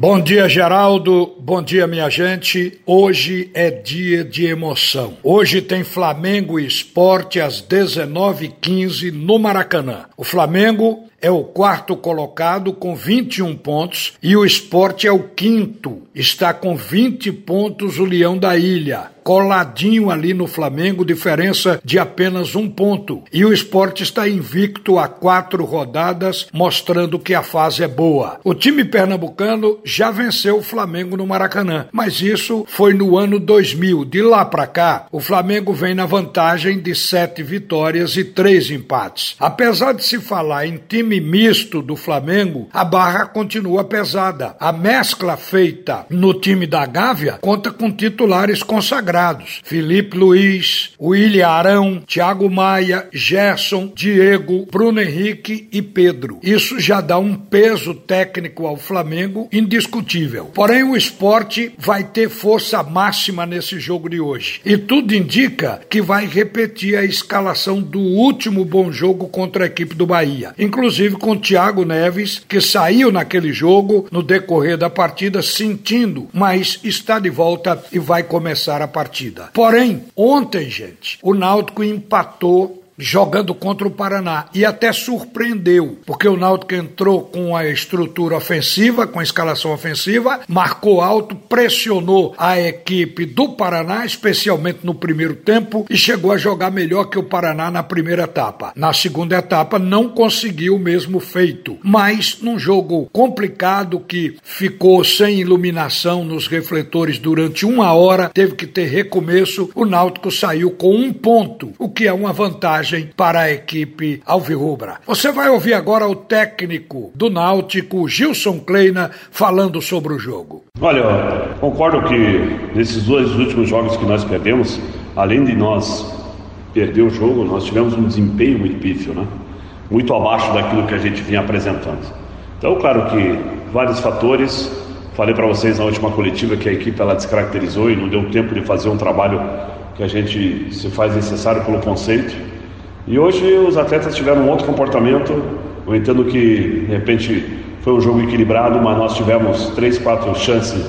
Bom dia, Geraldo. Bom dia, minha gente. Hoje é dia de emoção. Hoje tem Flamengo e Esporte às 19h15 no Maracanã. O Flamengo é o quarto colocado com 21 pontos e o Esporte é o quinto, está com 20 pontos o Leão da Ilha coladinho ali no Flamengo, diferença de apenas um ponto. E o esporte está invicto há quatro rodadas, mostrando que a fase é boa. O time pernambucano já venceu o Flamengo no Maracanã, mas isso foi no ano 2000. De lá para cá, o Flamengo vem na vantagem de sete vitórias e três empates. Apesar de se falar em time misto do Flamengo, a barra continua pesada. A mescla feita no time da Gávea conta com titulares consagrados Felipe Luiz, William Arão, Thiago Maia, Gerson, Diego, Bruno Henrique e Pedro. Isso já dá um peso técnico ao Flamengo indiscutível. Porém, o esporte vai ter força máxima nesse jogo de hoje. E tudo indica que vai repetir a escalação do último bom jogo contra a equipe do Bahia. Inclusive com Thiago Neves, que saiu naquele jogo no decorrer da partida sentindo, mas está de volta e vai começar a partida. Porém, ontem, gente, o Náutico empatou jogando contra o Paraná e até surpreendeu, porque o Náutico entrou com a estrutura ofensiva, com a escalação ofensiva, marcou alto, pressionou a equipe do Paraná, especialmente no primeiro tempo, e chegou a jogar melhor que o Paraná na primeira etapa. Na segunda etapa não conseguiu o mesmo feito, mas num jogo complicado que ficou sem iluminação nos refletores durante uma hora, teve que ter recomeço, o Náutico saiu com um ponto, o que é uma vantagem para a equipe alvirrubra. Você vai ouvir agora o técnico do Náutico, Gilson Kleina, falando sobre o jogo. Olha, concordo que nesses dois últimos jogos que nós perdemos, além de nós perder o jogo, nós tivemos um desempenho muito pífio, né? Muito abaixo daquilo que a gente vinha apresentando. Então, claro que vários fatores. Falei para vocês na última coletiva que a equipe ela descaracterizou e não deu tempo de fazer um trabalho que a gente se faz necessário pelo conceito. E hoje os atletas tiveram um outro comportamento. Eu entendo que de repente foi um jogo equilibrado, mas nós tivemos três, quatro chances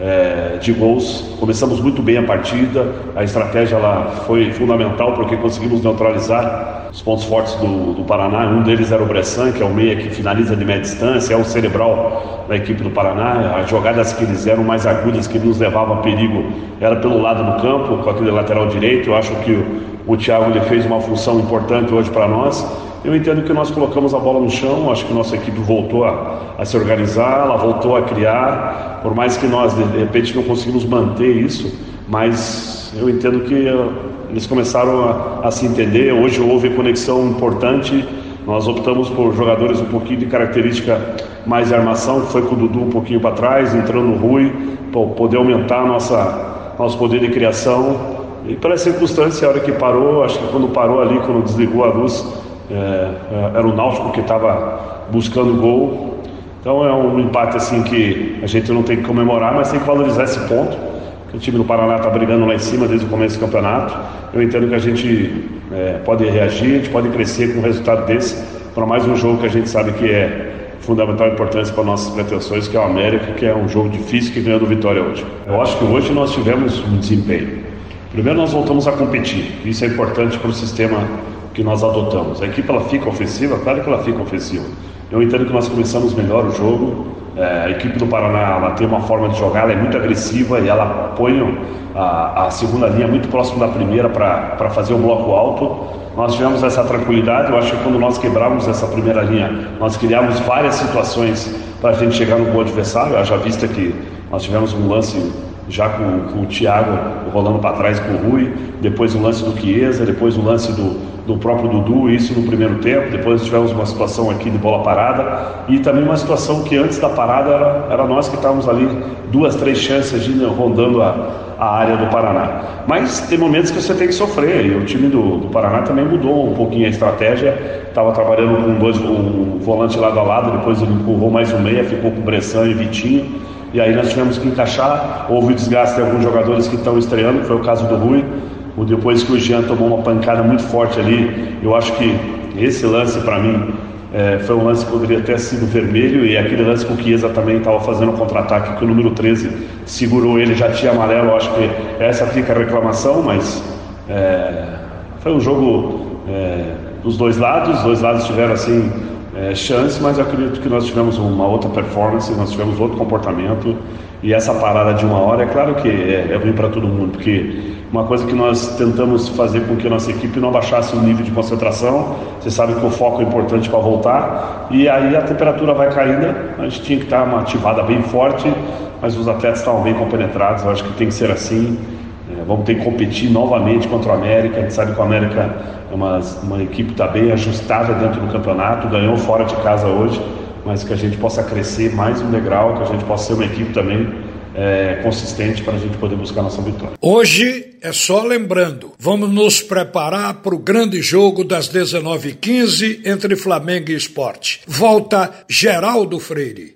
é, de gols. Começamos muito bem a partida. A estratégia ela foi fundamental porque conseguimos neutralizar os pontos fortes do, do Paraná. Um deles era o Bressan, que é o meia que finaliza de média distância, é o cerebral da equipe do Paraná. As jogadas que eles eram mais agudas, que nos levavam a perigo, era pelo lado do campo, com aquele lateral direito. Eu acho que o, o Thiago ele fez uma função importante hoje para nós. Eu entendo que nós colocamos a bola no chão, acho que nossa equipe voltou a, a, se organizar, ela voltou a criar, por mais que nós de repente não conseguimos manter isso, mas eu entendo que uh, eles começaram a, a, se entender. Hoje houve conexão importante, nós optamos por jogadores um pouquinho de característica mais de armação, que foi com o Dudu um pouquinho para trás, entrando no Rui, para poder aumentar nossa, nosso poder de criação. E pela circunstância, a hora que parou, acho que quando parou ali, quando desligou a luz, é, é era o Náutico que estava buscando gol. Então é um empate assim que a gente não tem que comemorar, mas tem que valorizar esse ponto. O time do Paraná está brigando lá em cima desde o começo do campeonato. Eu entendo que a gente é, pode reagir, a gente pode crescer com um resultado desse para mais um jogo que a gente sabe que é fundamental importância para nossas pretensões, que é o América, que é um jogo difícil que ganhou do Vitória hoje. Eu acho que hoje nós tivemos um desempenho. Primeiro nós voltamos a competir. Isso é importante para o sistema que nós adotamos. A equipe ela fica ofensiva, claro que ela fica ofensiva. Eu entendo que nós começamos melhor o jogo. É, a equipe do Paraná ela tem uma forma de jogar, ela é muito agressiva e ela põe a, a segunda linha muito próximo da primeira para fazer o bloco alto. Nós tivemos essa tranquilidade. Eu acho que quando nós quebramos essa primeira linha, nós criamos várias situações para a gente chegar no gol adversário. Já vista que nós tivemos um lance já com, com o Thiago rolando para trás com o Rui, depois o lance do Chiesa, depois o lance do, do próprio Dudu, isso no primeiro tempo, depois tivemos uma situação aqui de bola parada e também uma situação que antes da parada era, era nós que estávamos ali duas, três chances de rondando a, a área do Paraná. Mas tem momentos que você tem que sofrer e o time do, do Paraná também mudou um pouquinho a estratégia, estava trabalhando com dois, um volante lado a lado, depois ele empurrou mais um meia, ficou com Bressan e Vitinho e aí nós tivemos que encaixar. Houve desgaste de alguns jogadores que estão estreando, foi o caso do Rui. Depois que o Jean tomou uma pancada muito forte ali, eu acho que esse lance para mim é, foi um lance que poderia ter sido vermelho e aquele lance com o Chiesa também estava fazendo um contra-ataque que o número 13 segurou ele, já tinha amarelo. Acho que essa fica a reclamação, mas é, foi um jogo é, dos dois lados. Os dois lados tiveram assim é, chance, mas eu acredito que nós tivemos uma outra performance, nós tivemos outro comportamento e essa parada de uma hora, é claro que é, é ruim para todo mundo, porque uma coisa que nós tentamos fazer com que a nossa equipe não baixasse o nível de concentração, você sabe que o foco é importante para voltar, e aí a temperatura vai caindo, a gente tinha que estar uma ativada bem forte, mas os atletas estavam bem compenetrados, eu acho que tem que ser assim, vamos ter que competir novamente contra o América, a gente sabe que o América é uma, uma equipe está bem ajustada dentro do campeonato, ganhou fora de casa hoje, mas que a gente possa crescer mais um degrau, que a gente possa ser uma equipe também é, consistente para a gente poder buscar nossa vitória. Hoje é só lembrando, vamos nos preparar para o grande jogo das 19h15 entre Flamengo e Esporte. Volta Geraldo Freire.